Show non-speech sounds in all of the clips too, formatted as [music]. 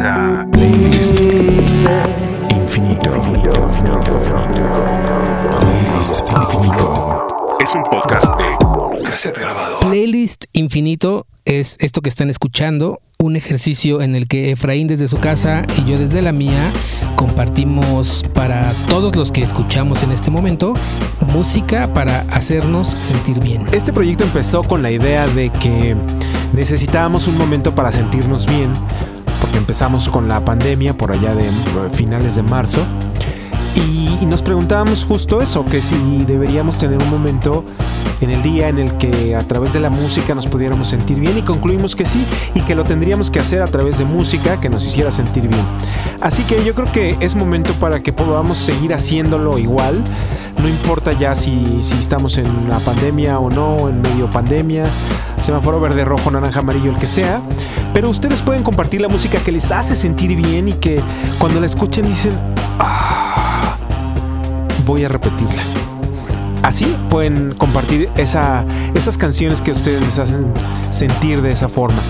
Playlist Infinito. Playlist Infinito. Es un podcast de cassette grabado. Playlist Infinito es esto que están escuchando, un ejercicio en el que Efraín desde su casa y yo desde la mía compartimos para todos los que escuchamos en este momento música para hacernos sentir bien. Este proyecto empezó con la idea de que necesitábamos un momento para sentirnos bien, porque empezamos con la pandemia por allá de eh, finales de marzo. Y, y nos preguntábamos justo eso, que si deberíamos tener un momento en el día en el que a través de la música nos pudiéramos sentir bien y concluimos que sí y que lo tendríamos que hacer a través de música que nos hiciera sentir bien. Así que yo creo que es momento para que podamos seguir haciéndolo igual, no importa ya si, si estamos en la pandemia o no, en medio pandemia, semáforo verde, rojo, naranja, amarillo, el que sea, pero ustedes pueden compartir la música que les hace sentir bien y que cuando la escuchen dicen, "Ah, voy a repetirla. Así pueden compartir esa, esas canciones que ustedes les hacen sentir de esa forma.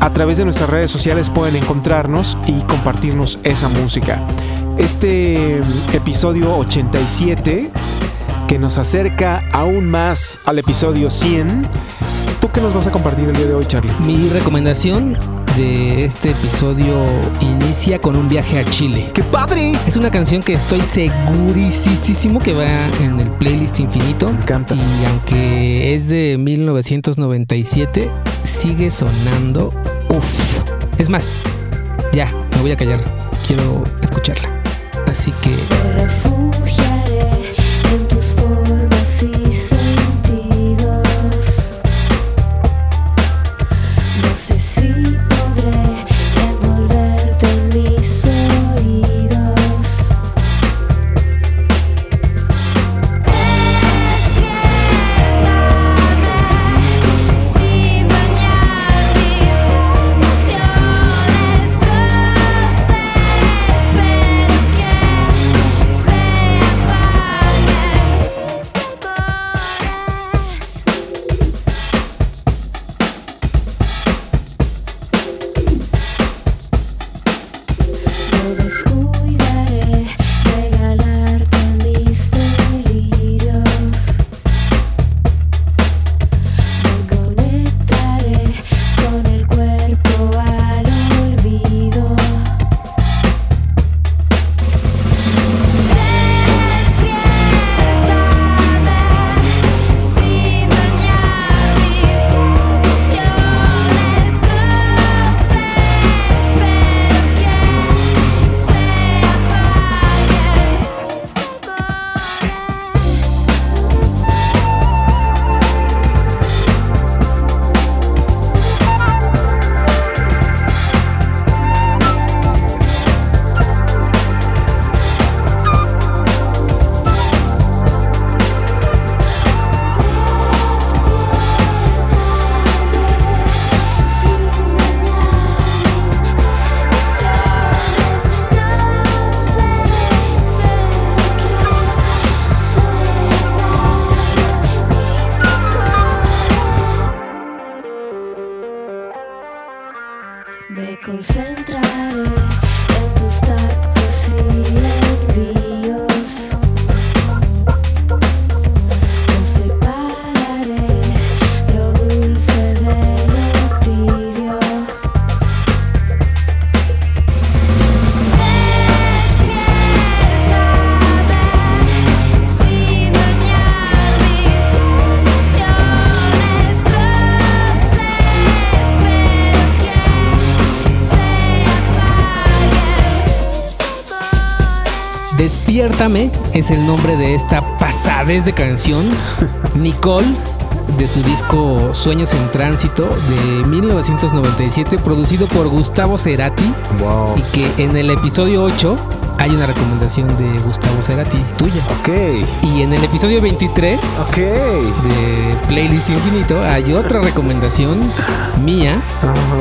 A través de nuestras redes sociales pueden encontrarnos y compartirnos esa música. Este episodio 87 que nos acerca aún más al episodio 100. ¿Tú qué nos vas a compartir el día de hoy, Charlie? Mi recomendación de este episodio inicia con un viaje a Chile. ¡Qué padre! Es una canción que estoy segurísimo que va en el playlist infinito. Me encanta. Y aunque es de 1997, sigue sonando. Uf. Es más, ya, me voy a callar. Quiero escucharla. Así que Despiértame es el nombre de esta pasadez de canción. [laughs] Nicole, de su disco Sueños en Tránsito de 1997, producido por Gustavo Cerati. Wow. Y que en el episodio 8 hay una recomendación de Gustavo Cerati, tuya. Ok. Y en el episodio 23 Ok. de Playlist Infinito hay otra recomendación mía,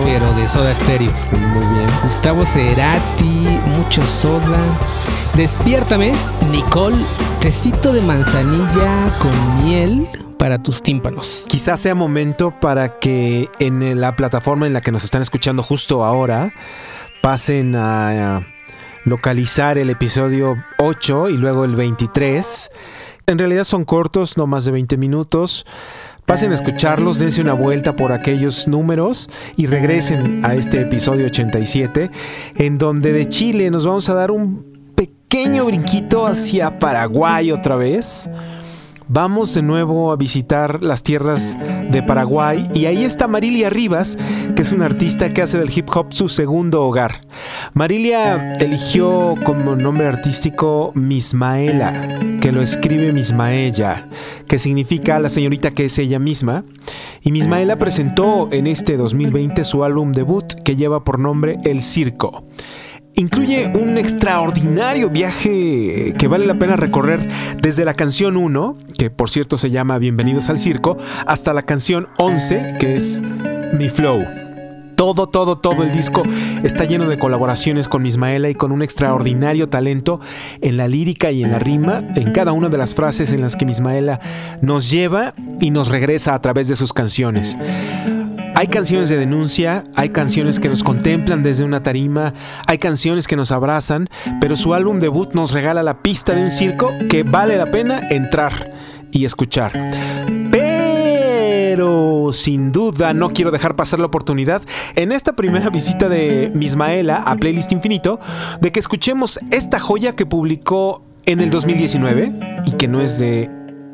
pero de Soda Stereo. Muy bien. Gustavo Cerati, mucho soda. Despiértame, Nicole, tecito de manzanilla con miel para tus tímpanos. Quizás sea momento para que en la plataforma en la que nos están escuchando justo ahora pasen a localizar el episodio 8 y luego el 23. En realidad son cortos, no más de 20 minutos. Pasen a escucharlos, dense una vuelta por aquellos números y regresen a este episodio 87, en donde de Chile nos vamos a dar un pequeño brinquito hacia Paraguay otra vez. Vamos de nuevo a visitar las tierras de Paraguay y ahí está Marilia Rivas, que es una artista que hace del hip hop su segundo hogar. Marilia eligió como nombre artístico Mismaela, que lo escribe Mismaella, que significa la señorita que es ella misma. Y Mismaela presentó en este 2020 su álbum debut que lleva por nombre El Circo. Incluye un extraordinario viaje que vale la pena recorrer desde la canción 1, que por cierto se llama Bienvenidos al Circo, hasta la canción 11, que es Mi Flow. Todo, todo, todo el disco está lleno de colaboraciones con Ismaela y con un extraordinario talento en la lírica y en la rima, en cada una de las frases en las que Ismaela nos lleva y nos regresa a través de sus canciones. Hay canciones de denuncia, hay canciones que nos contemplan desde una tarima, hay canciones que nos abrazan, pero su álbum debut nos regala la pista de un circo que vale la pena entrar y escuchar. Pero sin duda no quiero dejar pasar la oportunidad en esta primera visita de Mismaela a Playlist Infinito de que escuchemos esta joya que publicó en el 2019 y que no es de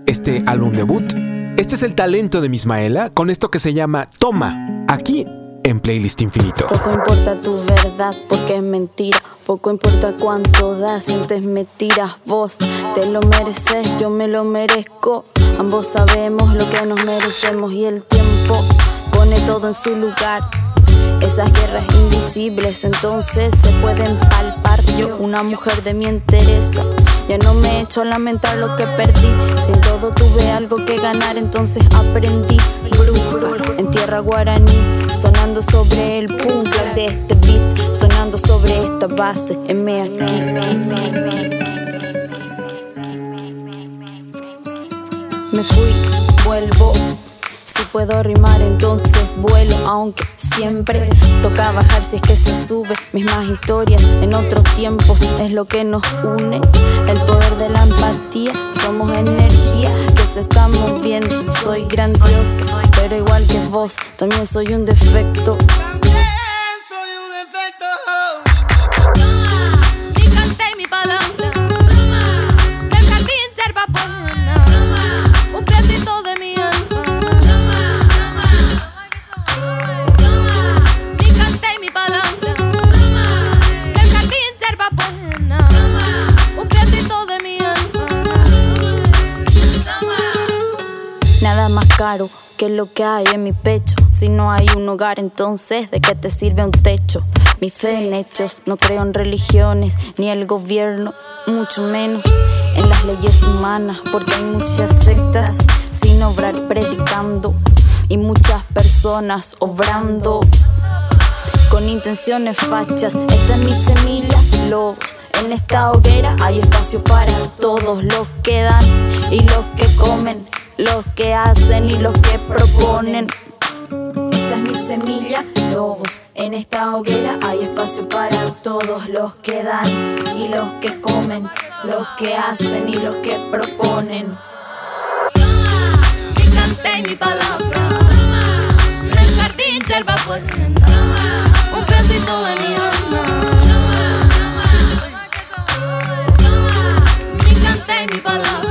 este álbum debut. Este es el talento de Mismaela con esto que se llama Toma, aquí en Playlist Infinito. Poco importa tu verdad porque es mentira. Poco importa cuánto das, sientes me tiras vos. Te lo mereces, yo me lo merezco. Ambos sabemos lo que nos merecemos y el tiempo pone todo en su lugar. Esas guerras invisibles entonces se pueden palpar. Yo, una mujer de mi interesa, ya no me he hecho a lamentar lo que perdí. Sin todo tuve algo que ganar, entonces aprendí. Bruja en tierra guaraní, sonando sobre el punk de este beat, sonando sobre esta base. M aquí. Me fui, vuelvo. Puedo rimar, entonces vuelo. Aunque siempre toca bajar si es que se sube. Mismas historias en otros tiempos es lo que nos une. El poder de la empatía, somos energía que se está moviendo. Soy grandiosa, pero igual que vos, también soy un defecto. Lo que hay en mi pecho. Si no hay un hogar, entonces, ¿de qué te sirve un techo? Mi fe en hechos, no creo en religiones, ni el gobierno, mucho menos en las leyes humanas, porque hay muchas sectas sin obrar predicando y muchas personas obrando con intenciones fachas. Esta es mi semilla, lobos. En esta hoguera hay espacio para todos los que dan y los que comen, los que hacen y los que proponen. Esta es mi semilla, lobos. En esta hoguera hay espacio para todos los que dan y los que comen, los que hacen y los que proponen. Mi cante mi palabra. Del jardín yerba. Un pedacito de mi alma. Mi cante mi palabra.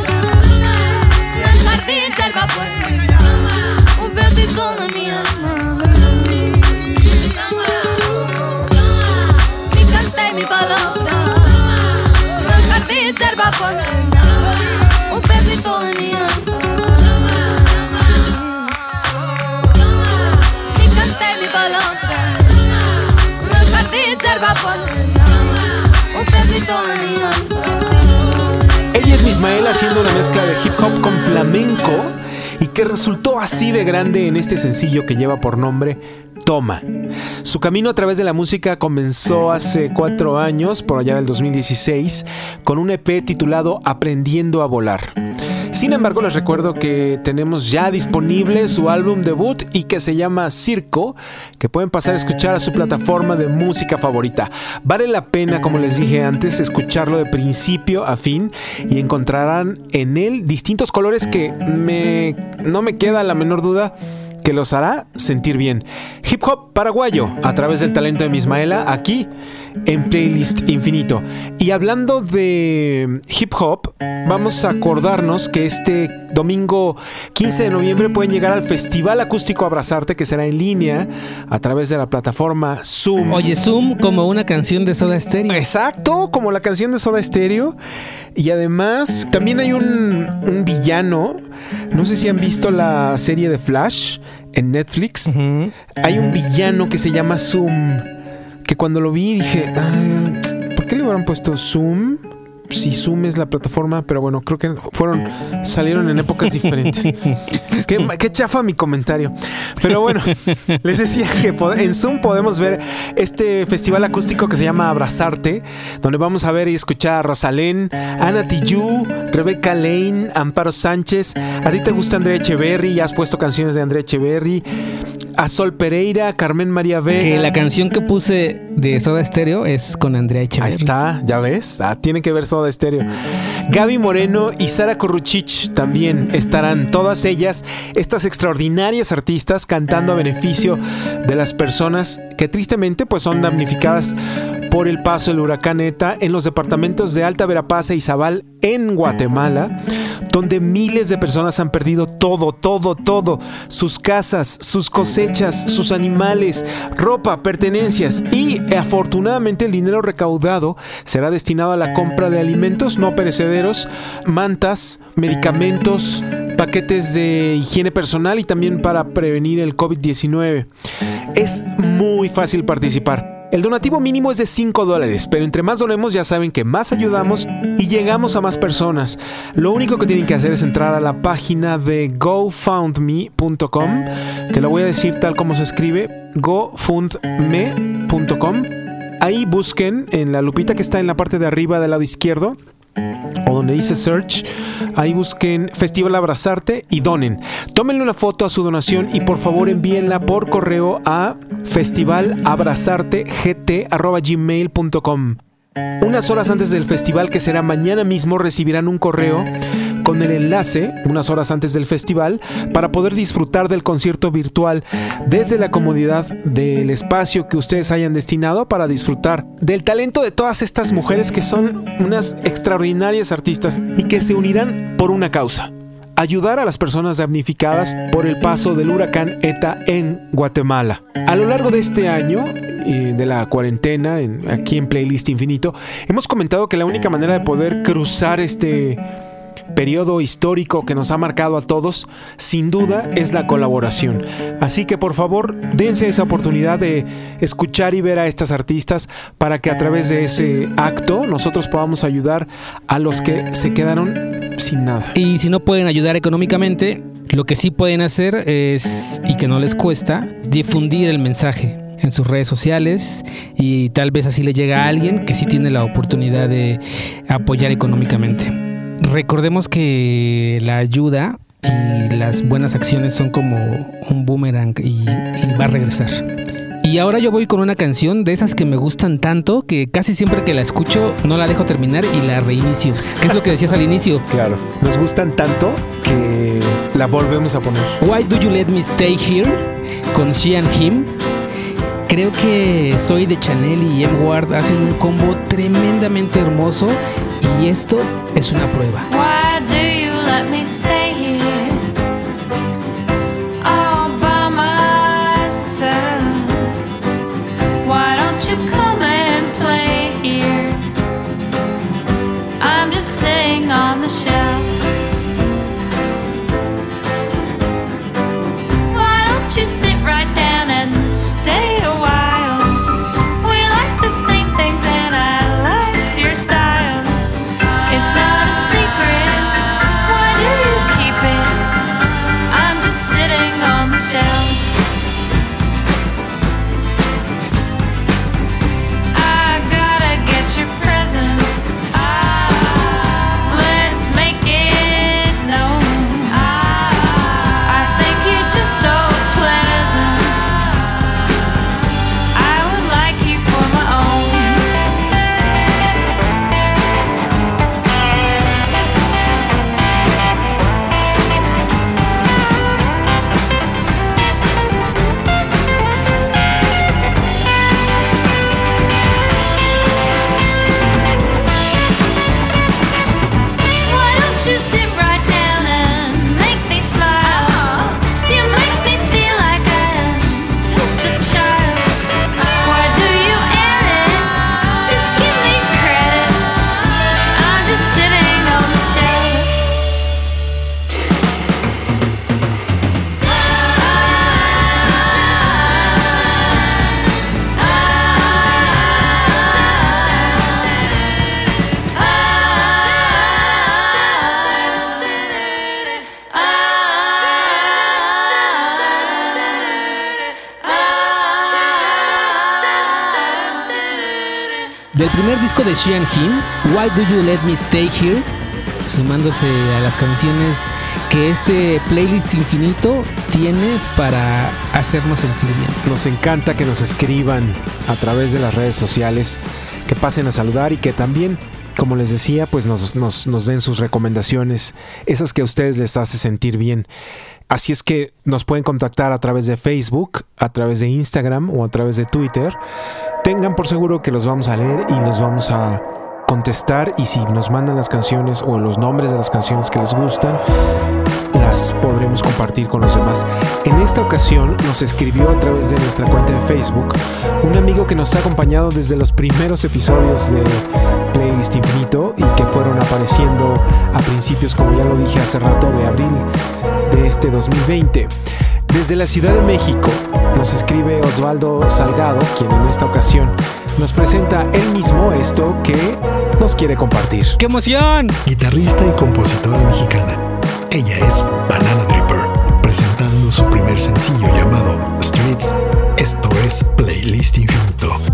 Ella es Mismaela haciendo una mezcla de hip hop con flamenco y que resultó así de grande en este sencillo que lleva por nombre Toma. Su camino a través de la música comenzó hace cuatro años, por allá del 2016, con un EP titulado Aprendiendo a Volar. Sin embargo, les recuerdo que tenemos ya disponible su álbum debut y que se llama Circo, que pueden pasar a escuchar a su plataforma de música favorita. Vale la pena, como les dije antes, escucharlo de principio a fin y encontrarán en él distintos colores que me, no me queda la menor duda que los hará sentir bien. Hip hop paraguayo a través del talento de Mismaela aquí en Playlist Infinito. Y hablando de hip hop, vamos a acordarnos que este domingo 15 de noviembre pueden llegar al Festival Acústico Abrazarte que será en línea a través de la plataforma Zoom. Oye, Zoom como una canción de Soda Stereo. Exacto, como la canción de Soda Stereo. Y además, también hay un, un villano. No sé si han visto la serie de Flash en Netflix. Hay un villano que se llama Zoom. Que cuando lo vi dije, "Ah, ¿por qué le habrán puesto Zoom? Si Zoom es la plataforma, pero bueno, creo que fueron, salieron en épocas diferentes. [laughs] qué, chafa mi comentario. Pero bueno, [laughs] les decía que en Zoom podemos ver este festival acústico que se llama Abrazarte, donde vamos a ver y escuchar a Rosalén, Ana Tijoux, Rebeca Lane, Amparo Sánchez. ¿A ti te gusta Andrea Echeverry? ¿Ya has puesto canciones de Andrea Echeverry? A Sol Pereira, Carmen María Vega. Que la canción que puse de Soda Stereo es con Andrea Ahí Echeverry. está, ya ves. Ah, tienen que ver Soda Stereo. Gaby Moreno y Sara Korruchich también estarán. Todas ellas, estas extraordinarias artistas, cantando a beneficio de las personas que tristemente pues son damnificadas por el paso del huracán ETA en los departamentos de Alta Verapaz e Izabal en Guatemala, donde miles de personas han perdido todo, todo, todo, sus casas, sus cosechas, sus animales, ropa, pertenencias y afortunadamente el dinero recaudado será destinado a la compra de alimentos no perecederos, mantas, medicamentos, paquetes de higiene personal y también para prevenir el COVID-19. Es muy fácil participar. El donativo mínimo es de 5 dólares, pero entre más donemos ya saben que más ayudamos y llegamos a más personas. Lo único que tienen que hacer es entrar a la página de gofoundme.com, que lo voy a decir tal como se escribe, gofundme.com. Ahí busquen en la lupita que está en la parte de arriba del lado izquierdo donde dice search, ahí busquen Festival Abrazarte y donen. Tómenle una foto a su donación y por favor envíenla por correo a festivalabrazartegt@gmail.com. Unas horas antes del festival, que será mañana mismo, recibirán un correo con el enlace, unas horas antes del festival, para poder disfrutar del concierto virtual desde la comodidad del espacio que ustedes hayan destinado para disfrutar del talento de todas estas mujeres que son unas extraordinarias artistas y que se unirán por una causa ayudar a las personas damnificadas por el paso del huracán ETA en Guatemala. A lo largo de este año, eh, de la cuarentena, en- aquí en Playlist Infinito, hemos comentado que la única manera de poder cruzar este periodo histórico que nos ha marcado a todos, sin duda es la colaboración. Así que por favor, dense esa oportunidad de escuchar y ver a estas artistas para que a través de ese acto nosotros podamos ayudar a los que se quedaron sin nada. Y si no pueden ayudar económicamente, lo que sí pueden hacer es, y que no les cuesta, difundir el mensaje en sus redes sociales y tal vez así le llega a alguien que sí tiene la oportunidad de apoyar económicamente. Recordemos que la ayuda y las buenas acciones son como un boomerang y, y va a regresar. Y ahora yo voy con una canción de esas que me gustan tanto que casi siempre que la escucho no la dejo terminar y la reinicio. ¿Qué es lo que decías al inicio? Claro. Nos gustan tanto que la volvemos a poner. Why Do You Let Me Stay Here con She and Him. Creo que Soy de Chanel y M. Ward hacen un combo tremendamente hermoso y esto es una prueba. De Him, Why Do You Let Me Stay Here, sumándose a las canciones que este playlist infinito tiene para hacernos sentir bien. Nos encanta que nos escriban a través de las redes sociales, que pasen a saludar y que también, como les decía, pues nos, nos, nos den sus recomendaciones, esas que a ustedes les hace sentir bien. Así es que nos pueden contactar a través de Facebook, a través de Instagram o a través de Twitter. Tengan por seguro que los vamos a leer y los vamos a contestar y si nos mandan las canciones o los nombres de las canciones que les gustan, las podremos compartir con los demás. En esta ocasión nos escribió a través de nuestra cuenta de Facebook un amigo que nos ha acompañado desde los primeros episodios de Playlist Infinito y que fueron apareciendo a principios, como ya lo dije hace rato, de abril de este 2020. Desde la Ciudad de México nos escribe Osvaldo Salgado, quien en esta ocasión nos presenta él mismo esto que nos quiere compartir. ¡Qué emoción! guitarrista y compositora mexicana. Ella es Banana Dripper, presentando su primer sencillo llamado Streets. Esto es Playlist Infinito.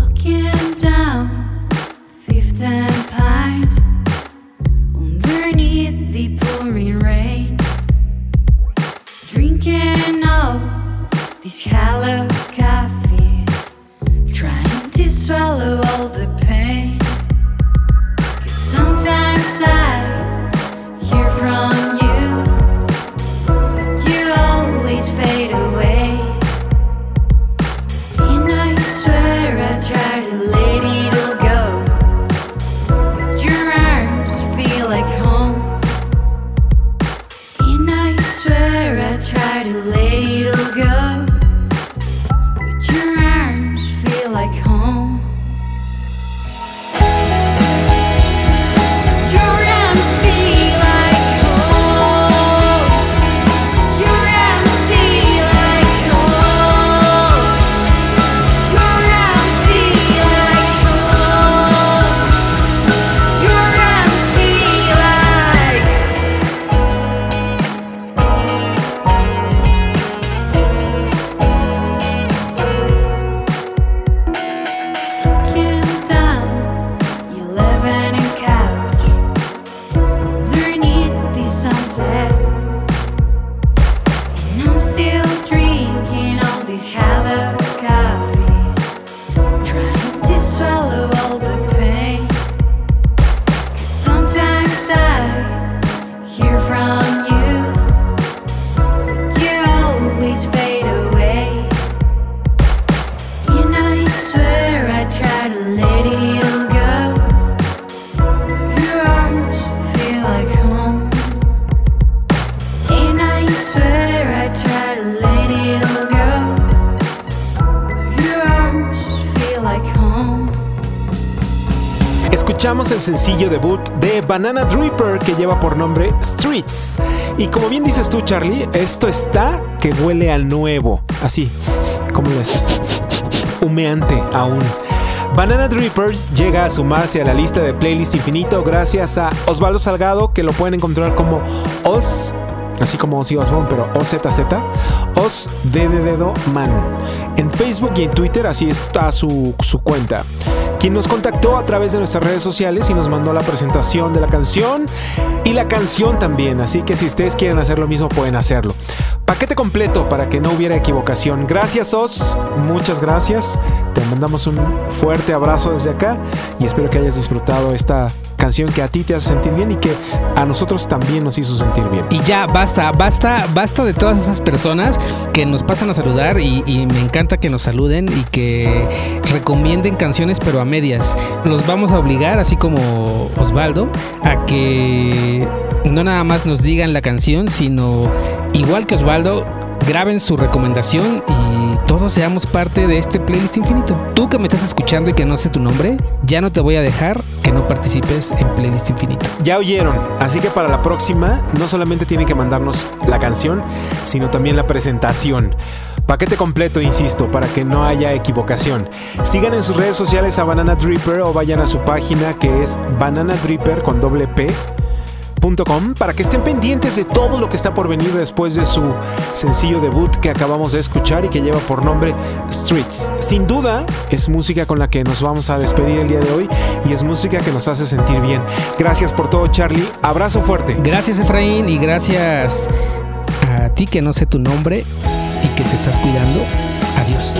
El sencillo debut de Banana Dripper que lleva por nombre Streets. Y como bien dices tú, Charlie, esto está que huele a nuevo. Así, ¿cómo le haces? Humeante aún. Banana Dripper llega a sumarse a la lista de playlist infinito gracias a Osvaldo Salgado, que lo pueden encontrar como Os, así como Ozzy Osbourne, pero OZZ, Os de de dedo man. En Facebook y en Twitter así está su, su cuenta. Quien nos contactó a través de nuestras redes sociales y nos mandó la presentación de la canción y la canción también. Así que si ustedes quieren hacer lo mismo, pueden hacerlo. Paquete completo para que no hubiera equivocación. Gracias, Os. Muchas gracias. Te mandamos un fuerte abrazo desde acá y espero que hayas disfrutado esta canción que a ti te hace sentir bien y que a nosotros también nos hizo sentir bien. Y ya, basta, basta, basta de todas esas personas que nos pasan a saludar y, y me encanta que nos saluden y que recomienden canciones pero a medias. Los vamos a obligar, así como Osvaldo, a que no nada más nos digan la canción, sino igual que Osvaldo, graben su recomendación y todos seamos parte de este playlist infinito. Tú que me estás escuchando y que no sé tu nombre, ya no te voy a dejar que no participes en playlist infinito. Ya oyeron, así que para la próxima no solamente tienen que mandarnos la canción, sino también la presentación. Paquete completo, insisto, para que no haya equivocación. Sigan en sus redes sociales a Banana Dripper o vayan a su página que es Banana Dripper con doble P para que estén pendientes de todo lo que está por venir después de su sencillo debut que acabamos de escuchar y que lleva por nombre Streets. Sin duda es música con la que nos vamos a despedir el día de hoy y es música que nos hace sentir bien. Gracias por todo Charlie, abrazo fuerte. Gracias Efraín y gracias a ti que no sé tu nombre y que te estás cuidando. Adiós.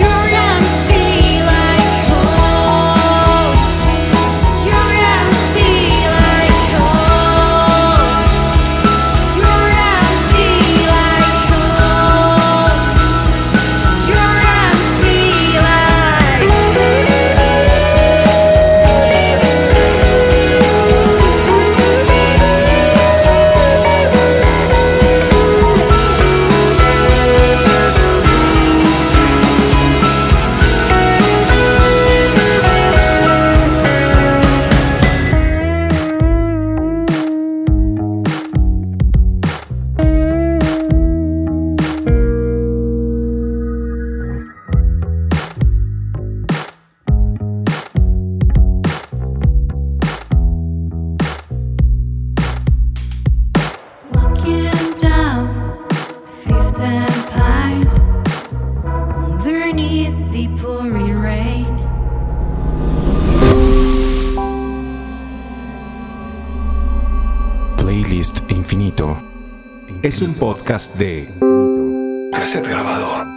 Podcast de Cassette grabador.